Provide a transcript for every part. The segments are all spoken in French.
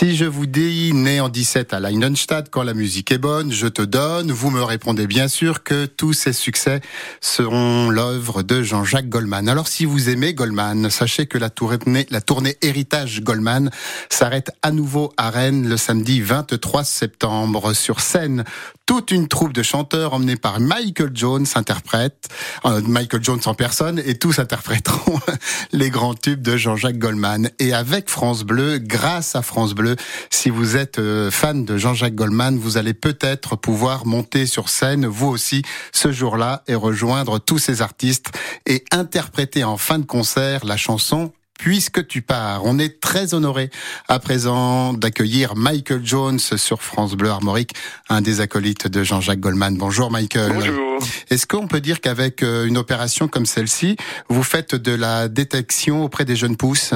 Si je vous dis né en 17 à Leinenstadt, quand la musique est bonne, je te donne, vous me répondez bien sûr que tous ces succès seront l'œuvre de Jean-Jacques Goldman. Alors si vous aimez Goldman, sachez que la tournée, Héritage Goldman s'arrête à nouveau à Rennes le samedi 23 septembre. Sur scène, toute une troupe de chanteurs emmenés par Michael Jones interprète, euh, Michael Jones en personne, et tous interpréteront les grands tubes de Jean-Jacques Goldman. Et avec France Bleu, grâce à France Bleu, si vous êtes euh, fan de Jean-Jacques Goldman, vous allez peut-être pouvoir monter sur scène, vous aussi, ce jour-là, et rejoindre tous ces artistes et interpréter en fin de concert la chanson Puisque tu pars. On est très honoré à présent d'accueillir Michael Jones sur France Bleu Armorique, un des acolytes de Jean-Jacques Goldman. Bonjour Michael. Bonjour. Est-ce qu'on peut dire qu'avec euh, une opération comme celle-ci, vous faites de la détection auprès des jeunes pousses?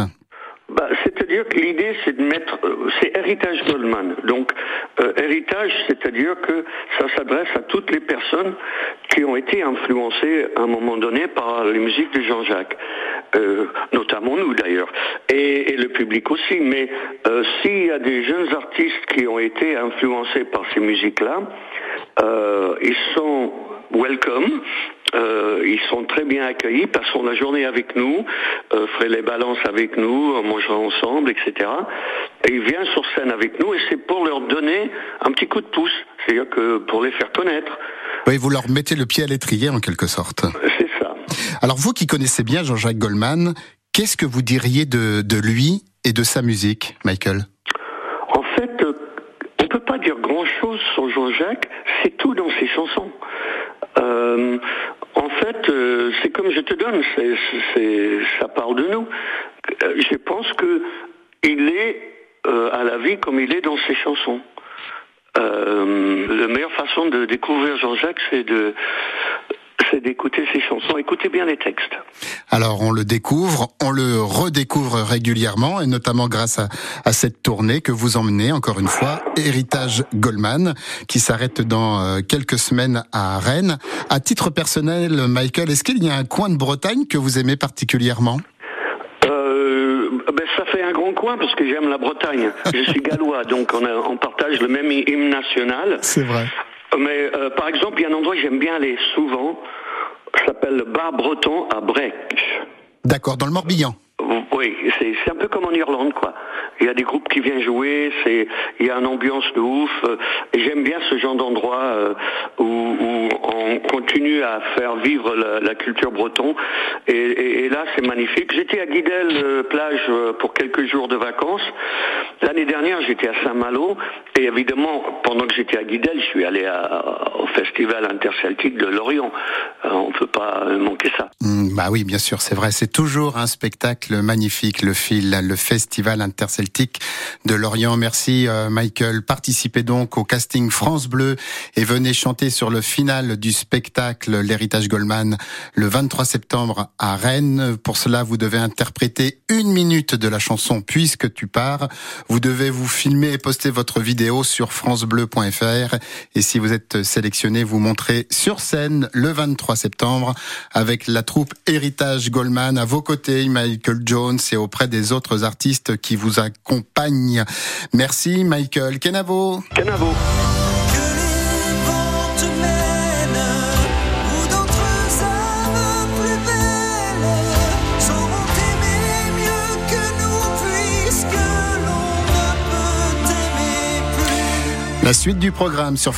Que l'idée, c'est de mettre, euh, c'est héritage Goldman. Donc, euh, héritage, c'est-à-dire que ça s'adresse à toutes les personnes qui ont été influencées à un moment donné par les musiques de Jean-Jacques, euh, notamment nous d'ailleurs, et, le public aussi. Mais s'il y a des jeunes artistes qui ont été influencés par ces musiques-là, ils sont welcome. Euh, ils sont très bien accueillis, passeront la journée avec nous, euh, feraient les balances avec nous, on mangera ensemble, etc. Et ils viennent sur scène avec nous et c'est pour leur donner un petit coup de pouce, c'est-à-dire que pour les faire connaître. Oui, vous leur mettez le pied à l'étrier en quelque sorte. C'est ça. Alors vous qui connaissez bien Jean-Jacques Goldman, qu'est-ce que vous diriez de, de lui et de sa musique, Michael? En fait, euh, on ne peut pas dire grand-chose sur Jean-Jacques, c'est tout dans ses chansons. Euh, en fait, euh, c'est comme je te donne, ça parle de nous. Euh, je pense que il est à la vie comme il est dans ses chansons. la meilleure façon de découvrir Jean-Jacques, c'est de c'est d'écouter ses chansons. Écoutez bien les textes. Alors on le découvre, on le redécouvre régulièrement, et notamment grâce à, à cette tournée que vous emmenez, encore une fois, Héritage Goldman, qui s'arrête dans euh, quelques semaines à Rennes. À titre personnel, Michael, est-ce qu'il y a un coin de Bretagne que vous aimez particulièrement? Euh, ben, ça fait un grand coin parce que j'aime la Bretagne. Je suis gallois, donc on, on partage le même hymne national. C'est vrai. Mais euh, par exemple, il y a un endroit que j'aime bien aller souvent, ça s'appelle le bar breton à Brec. D'accord, dans le Morbihan. Oui, c'est un peu comme en Irlande, quoi. Il y a des groupes qui viennent jouer, c'est il y a une ambiance de ouf. Et j'aime bien ce genre d'endroit euh, où, où, on continue à faire vivre la, culture breton. Et, là, c'est magnifique. J'étais à Guidel euh, plage euh, pour quelques jours de vacances. L'année dernière, j'étais à Saint-Malo. Et évidemment, pendant que j'étais à Guidel, je suis allé au festival interceltique de Lorient. on peut pas manquer ça. Mmh, bah oui, bien sûr, c'est vrai. C'est toujours un spectacle magnifique, le fil, le festival interceltique de Lorient. Merci euh, Michael. Participez donc au casting France Bleu et venez chanter sur le final du spectacle L'héritage Goldman le 23 septembre à Rennes. Pour cela, vous devez interpréter une minute de la chanson Puisque tu pars. Vous devez vous filmer et poster votre vidéo sur francebleu.fr et si vous êtes sélectionné, vous montrez sur scène le 23 septembre avec la troupe Héritage Goldman à vos côtés, Michael Jones et auprès des autres artistes qui vous accompagnent. Merci Michael. Kenavo. Kenavo. La suite du programme sur